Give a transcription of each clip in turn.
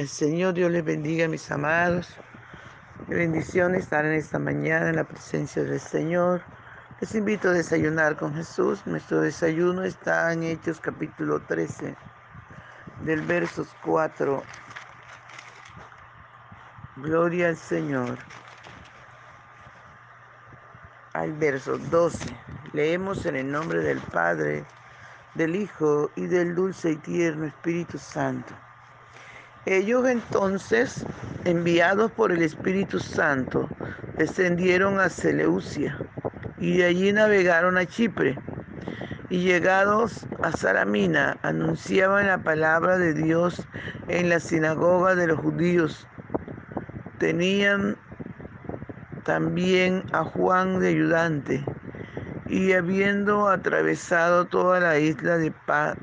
Aleluya. Señor, Dios les bendiga, mis amados. Qué bendición estar en esta mañana en la presencia del Señor. Les invito a desayunar con Jesús. Nuestro desayuno está en Hechos capítulo 13, del versos 4. Gloria al Señor. Al verso 12. Leemos en el nombre del Padre, del Hijo y del dulce y tierno Espíritu Santo. Ellos entonces, enviados por el Espíritu Santo, descendieron a Seleucia y de allí navegaron a Chipre. Y llegados a Salamina, anunciaban la palabra de Dios en la sinagoga de los judíos. Tenían también a Juan de ayudante y habiendo atravesado toda la isla de pa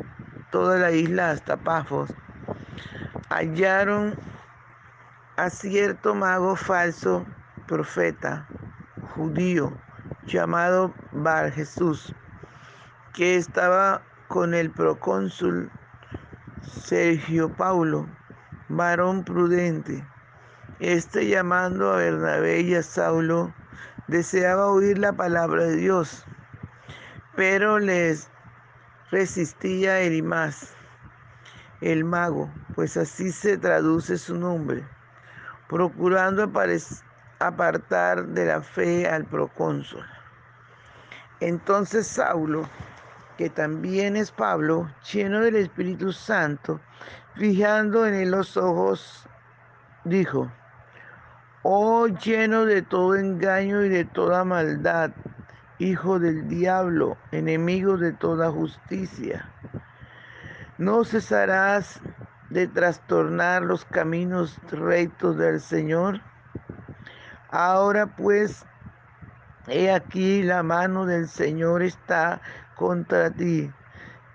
toda la isla hasta Pafos, hallaron a cierto mago falso profeta judío llamado Bar Jesús, que estaba con el procónsul Sergio Paulo, varón prudente. Este llamando a Bernabé y a Saulo, deseaba oír la palabra de Dios, pero les resistía Erimás, el mago, pues así se traduce su nombre, procurando apartar de la fe al procónsul. Entonces Saulo, que también es Pablo, lleno del Espíritu Santo, fijando en él los ojos, dijo, Oh lleno de todo engaño y de toda maldad, hijo del diablo, enemigo de toda justicia. No cesarás de trastornar los caminos rectos del Señor. Ahora pues, he aquí la mano del Señor está contra ti,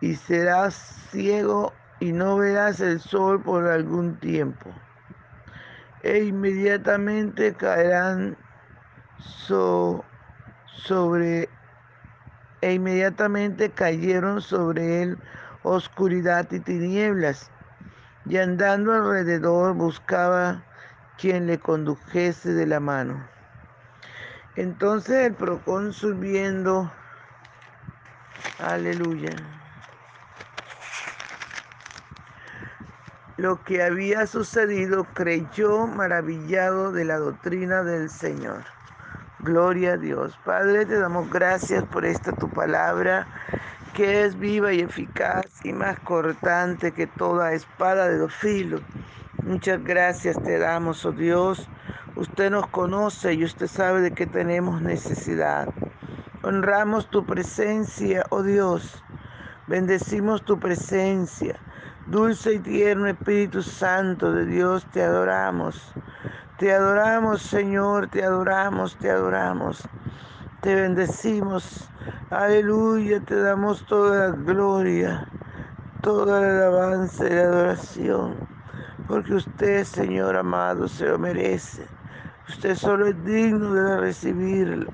y serás ciego y no verás el sol por algún tiempo. E inmediatamente caerán sobre e inmediatamente cayeron sobre él oscuridad y tinieblas, y andando alrededor buscaba quien le condujese de la mano. Entonces el procónsul viendo, aleluya, lo que había sucedido, creyó maravillado de la doctrina del Señor. Gloria a Dios. Padre, te damos gracias por esta tu palabra que es viva y eficaz y más cortante que toda espada de dos filos. Muchas gracias te damos, oh Dios. Usted nos conoce y usted sabe de qué tenemos necesidad. Honramos tu presencia, oh Dios. Bendecimos tu presencia. Dulce y tierno Espíritu Santo de Dios, te adoramos. Te adoramos, Señor, te adoramos, te adoramos. Te bendecimos. Aleluya, te damos toda la gloria, toda la alabanza y la adoración. Porque usted, Señor amado, se lo merece. Usted solo es digno de recibirla.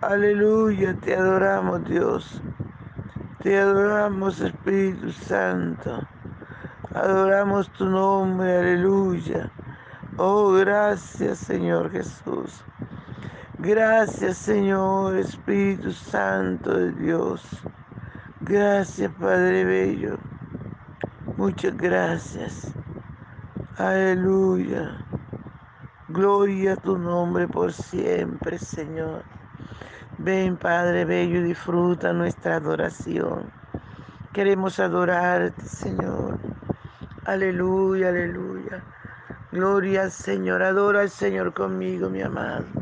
Aleluya, te adoramos, Dios. Te adoramos, Espíritu Santo. Adoramos tu nombre, aleluya. Oh, gracias, Señor Jesús. Gracias Señor Espíritu Santo de Dios. Gracias Padre Bello. Muchas gracias. Aleluya. Gloria a tu nombre por siempre, Señor. Ven, Padre Bello, disfruta nuestra adoración. Queremos adorarte, Señor. Aleluya, aleluya. Gloria al Señor. Adora al Señor conmigo, mi amado.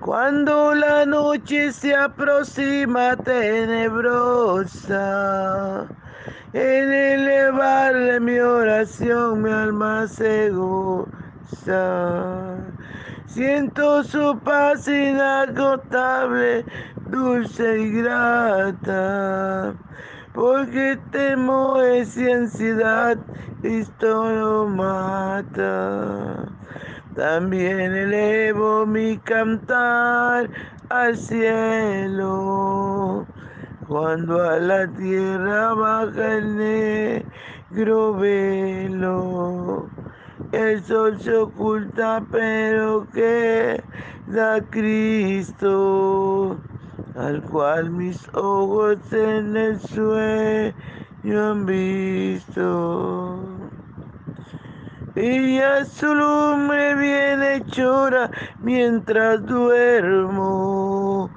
Cuando la noche se aproxima tenebrosa, en elevarle mi oración mi alma se goza. Siento su paz inagotable, dulce y grata, porque temores y ansiedad esto lo mata. También elevo mi cantar al cielo, cuando a la tierra baja el negro velo. El sol se oculta, pero queda Cristo, al cual mis ojos en el sueño han visto. Y a su lumbre viene chora mientras duermo.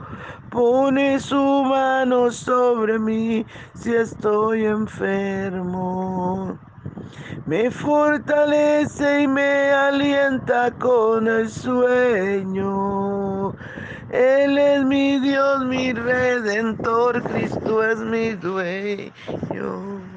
Pone su mano sobre mí si estoy enfermo me fortalece y me alienta con el sueño. Él es mi Dios, mi redentor, Cristo es mi dueño.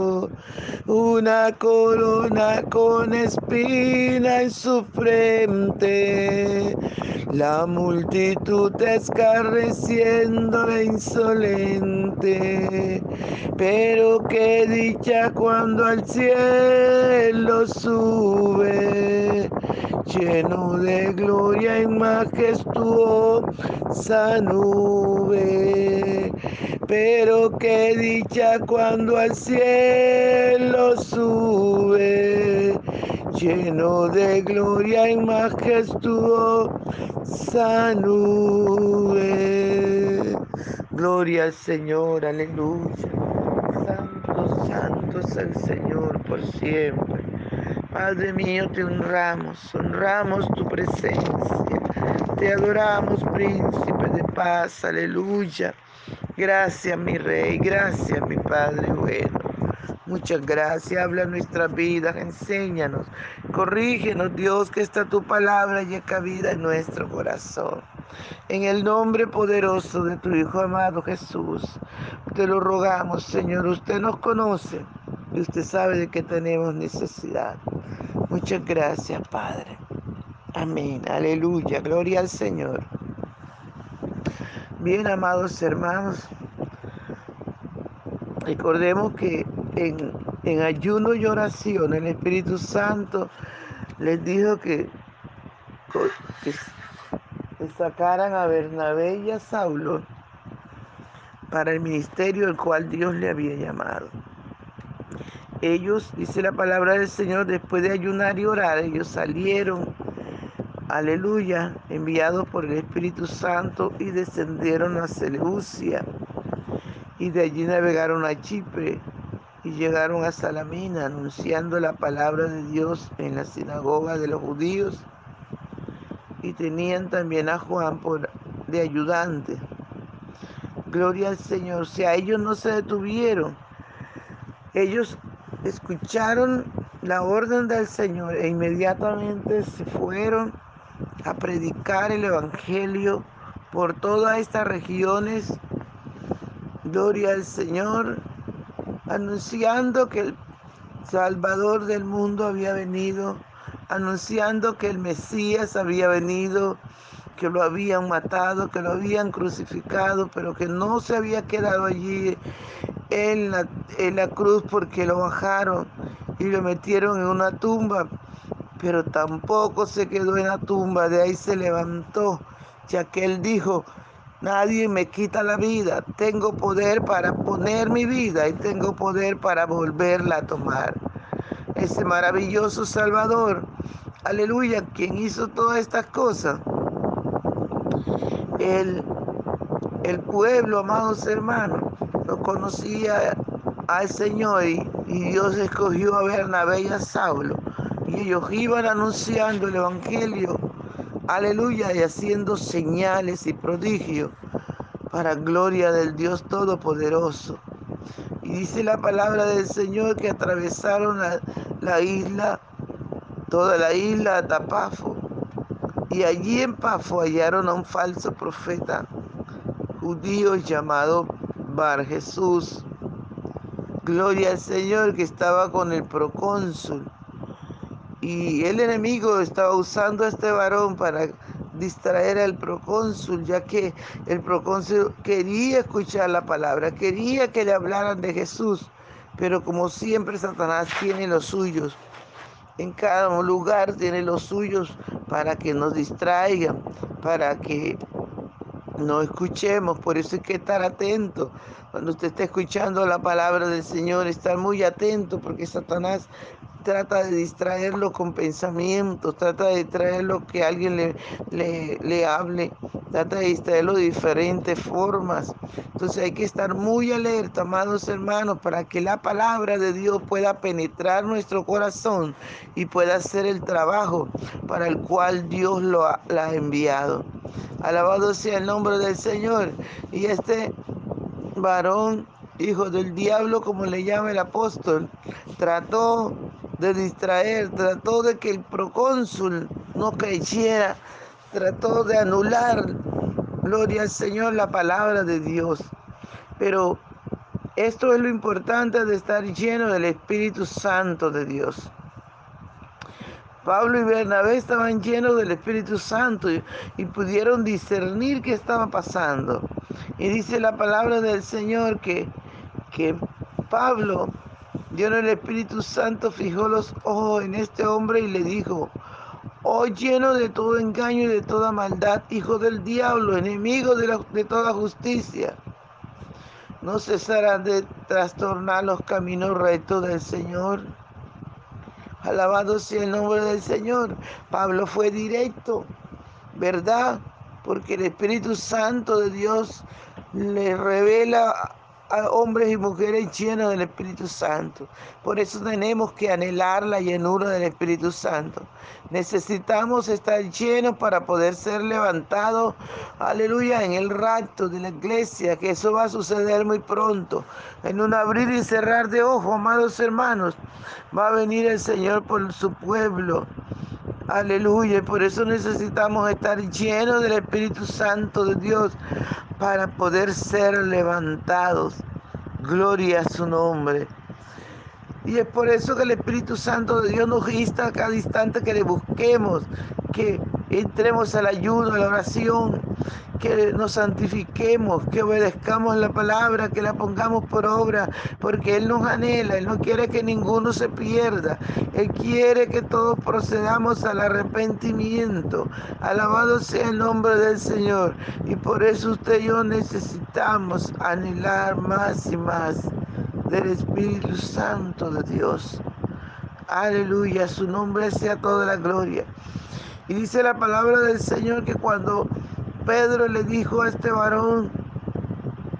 Una corona con espina en su frente. La multitud escarreciendo insolente. Pero qué dicha cuando al cielo sube, lleno de gloria y majestuosa nube. Pero qué dicha cuando al cielo sube, lleno de gloria y majestuosa nube. Gloria al Señor, aleluya. Santo, santo es el Señor por siempre. Padre mío, te honramos, honramos tu presencia. Te adoramos, príncipe de paz, aleluya. Gracias, mi rey, gracias, mi Padre bueno. Muchas gracias, habla nuestra vida, enséñanos, corrígenos, Dios, que está tu palabra y cabida en nuestro corazón. En el nombre poderoso de tu Hijo amado Jesús, te lo rogamos, Señor. Usted nos conoce y usted sabe de que tenemos necesidad. Muchas gracias, Padre. Amén. Aleluya. Gloria al Señor. Bien, amados hermanos, recordemos que en, en ayuno y oración el Espíritu Santo les dijo que, que sacaran a Bernabé y a Saulo para el ministerio al cual Dios le había llamado. Ellos, dice la palabra del Señor, después de ayunar y orar, ellos salieron, aleluya, enviados por el Espíritu Santo y descendieron a Seleucia y de allí navegaron a Chipre y llegaron a Salamina anunciando la palabra de Dios en la sinagoga de los judíos y tenían también a Juan por, de ayudante. Gloria al Señor. Si a ellos no se detuvieron, ellos escucharon la orden del Señor e inmediatamente se fueron a predicar el Evangelio por todas estas regiones. Gloria al Señor, anunciando que Salvador del mundo había venido, anunciando que el Mesías había venido, que lo habían matado, que lo habían crucificado, pero que no se había quedado allí en la, en la cruz porque lo bajaron y lo metieron en una tumba, pero tampoco se quedó en la tumba, de ahí se levantó, ya que él dijo, nadie me quita la vida, tengo poder para poner mi vida y tengo poder para volverla a tomar. Ese maravilloso Salvador, aleluya, quien hizo todas estas cosas, el, el pueblo, amados hermanos, no conocía al Señor y, Dios escogió a Bernabé y a Saulo. Y ellos iban anunciando el Evangelio, aleluya, y haciendo señales y prodigios para gloria del Dios Todopoderoso. Y dice la palabra del Señor que atravesaron la, la isla, toda la isla de Tapafo. Y allí en Pafo hallaron a un falso profeta judío llamado Bar Jesús. Gloria al Señor que estaba con el procónsul. Y el enemigo estaba usando a este varón para distraer al procónsul, ya que el procónsul quería escuchar la palabra, quería que le hablaran de Jesús, pero como siempre Satanás tiene los suyos. En cada lugar tiene los suyos para que nos distraigan, para que no escuchemos, por eso hay que estar atento. Cuando usted está escuchando la palabra del Señor, estar muy atento porque Satanás trata de distraerlo con pensamientos, trata de distraerlo que alguien le, le, le, hable, trata de distraerlo de diferentes formas. Entonces hay que estar muy alerta, amados hermanos, para que la palabra de Dios pueda penetrar nuestro corazón y pueda hacer el trabajo para el cual Dios lo la ha enviado. Alabado sea el nombre del Señor. Y este varón, hijo del diablo, como le llama el apóstol, trató de distraer, trató de que el procónsul no creyera, trató de anular, gloria al Señor, la palabra de Dios. Pero esto es lo importante de estar lleno del Espíritu Santo de Dios. Pablo y Bernabé estaban llenos del Espíritu Santo y, y, pudieron discernir qué estaba pasando. Y dice la palabra del Señor que, que Pablo, lleno del Espíritu Santo, fijó los ojos en este hombre y le dijo, oh lleno de todo engaño y de toda maldad, hijo del diablo, enemigo de, toda justicia, no cesarán de trastornar los caminos rectos del Señor. Alabado sea el nombre del Señor. Pablo fue directo, ¿verdad? Porque el Espíritu Santo de Dios le revela hombres y mujeres llenos del Espíritu Santo. Por eso tenemos que anhelar la llenura del Espíritu Santo. Necesitamos estar llenos para poder ser levantados, aleluya, en el rapto de la iglesia, que eso va a suceder muy pronto. En un abrir y cerrar de ojos, amados hermanos, va a venir el Señor por su pueblo. Aleluya, por eso necesitamos estar llenos del Espíritu Santo de Dios para poder ser levantados. Gloria a su nombre. Y es por eso que el Espíritu Santo de Dios nos insta a cada instante que le busquemos, que entremos al ayuno, a la oración, que nos santifiquemos, que obedezcamos la palabra, que la pongamos por obra, porque Él nos anhela, Él no quiere que ninguno se pierda, Él quiere que todos procedamos al arrepentimiento. Alabado sea el nombre del Señor. Y por eso usted y yo necesitamos anhelar más y más del Espíritu Santo de Dios. Aleluya, su nombre sea toda la gloria. Y dice la palabra del Señor que cuando Pedro le dijo a este varón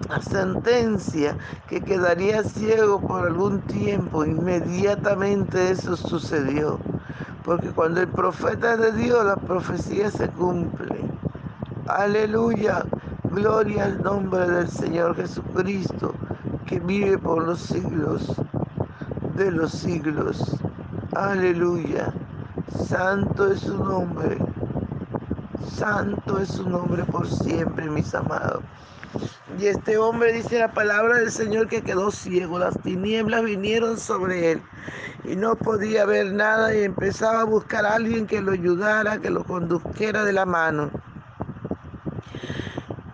a sentencia que quedaría ciego por algún tiempo, inmediatamente eso sucedió. Porque cuando el profeta es de Dios, la profecía se cumple. Aleluya, gloria al nombre del Señor Jesucristo, que vive por los siglos de los siglos. Aleluya, santo es su nombre. Santo es su nombre por siempre, mis amados. Y este hombre dice la palabra del Señor que quedó ciego. Las tinieblas vinieron sobre él y no podía ver nada y empezaba a buscar a alguien que lo ayudara, que lo condujera de la mano.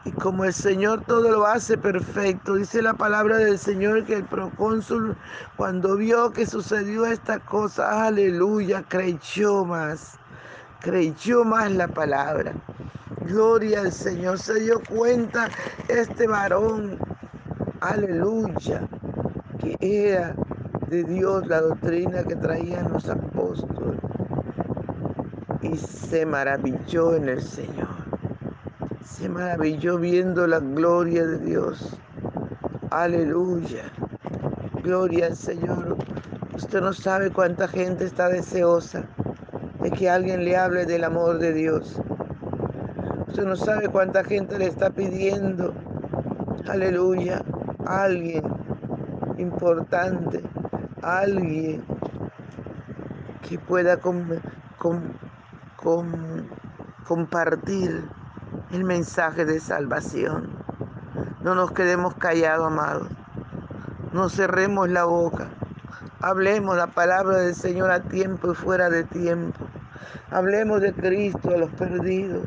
Y como el Señor todo lo hace perfecto, dice la palabra del Señor que el procónsul cuando vio que sucedió esta cosa, aleluya, creyó más, creyó más la palabra. Gloria al Señor. Se dio cuenta este varón, aleluya, que era de Dios la doctrina que traían los apóstoles. Y se maravilló en el Señor. Se maravilló viendo la gloria de Dios. Aleluya. Gloria al Señor. Usted no sabe cuánta gente está deseosa que alguien le hable del amor de Dios. Usted no sabe cuánta gente le está pidiendo, aleluya, alguien importante, alguien que pueda compartir el mensaje de salvación. No nos quedemos callados, amados. No cerremos la boca. Hablemos la palabra del Señor a tiempo y fuera de tiempo. Hablemos de Cristo a los perdidos.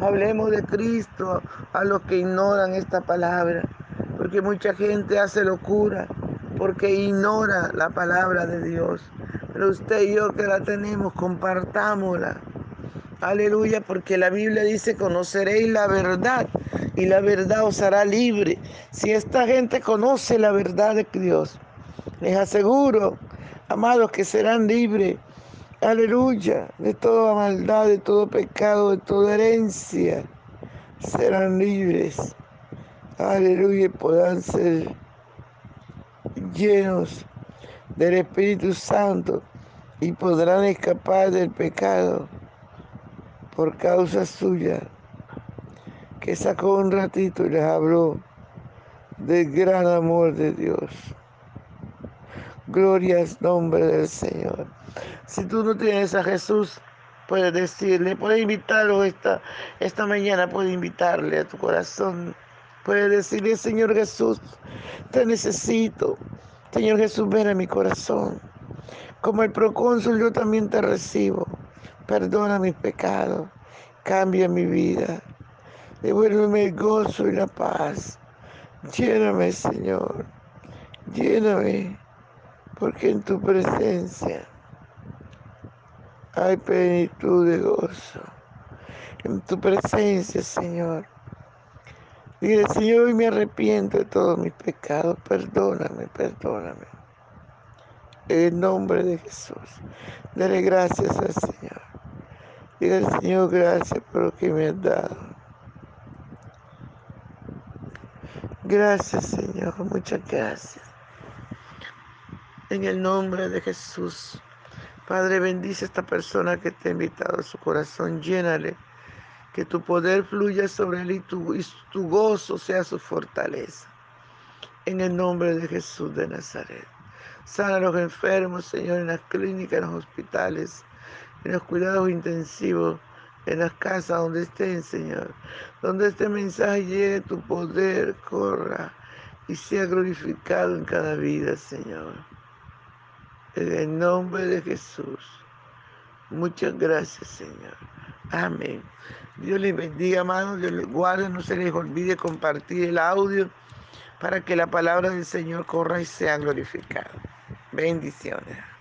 Hablemos de Cristo a los que ignoran esta palabra, porque mucha gente hace locura, porque ignora la palabra de Dios. Pero usted y yo que la tenemos, compartámosla. Aleluya, porque la Biblia dice, conoceréis la verdad y la verdad os hará libre. Si esta gente conoce la verdad de Dios, les aseguro, amados, que serán libres aleluya, de toda maldad, de todo pecado, de toda herencia, serán libres, aleluya, podrán ser llenos del Espíritu Santo y podrán escapar del pecado por causa suya, que sacó un ratito y les habló del gran amor de Dios. Gloria al nombre del Señor. Si tú no tienes a Jesús, puedes decirle, puedes invitarlo esta, esta mañana, puedes invitarle a tu corazón. Puedes decirle, Señor Jesús, te necesito. Señor Jesús, ven a mi corazón. Como el procónsul, yo también te recibo. Perdona mis pecados. Cambia mi vida. Devuélveme el gozo y la paz. Lléname, Señor. Lléname, porque en tu presencia hay plenitud de gozo en tu presencia, Señor. Dile, Señor, hoy me arrepiento de todos mis pecados. Perdóname, perdóname. En el nombre de Jesús. Dale gracias al Señor. Dile al Señor, gracias por lo que me has dado. Gracias, Señor. Muchas gracias. En el nombre de Jesús. Padre, bendice a esta persona que te ha invitado a su corazón, llénale, que tu poder fluya sobre él y tu, gozo sea su fortaleza. En el nombre de Jesús de Nazaret. Sana a los enfermos, Señor, en las clínicas, en los hospitales, en los cuidados intensivos, en las casas donde estén, Señor. Donde este mensaje llegue, tu poder corra y sea glorificado en cada vida, Señor. En el nombre de Jesús. Muchas gracias, Señor. Amén. Dios les bendiga, amados. Dios les guarde. No se les olvide compartir el audio para que la palabra del Señor corra y sea glorificada. Bendiciones.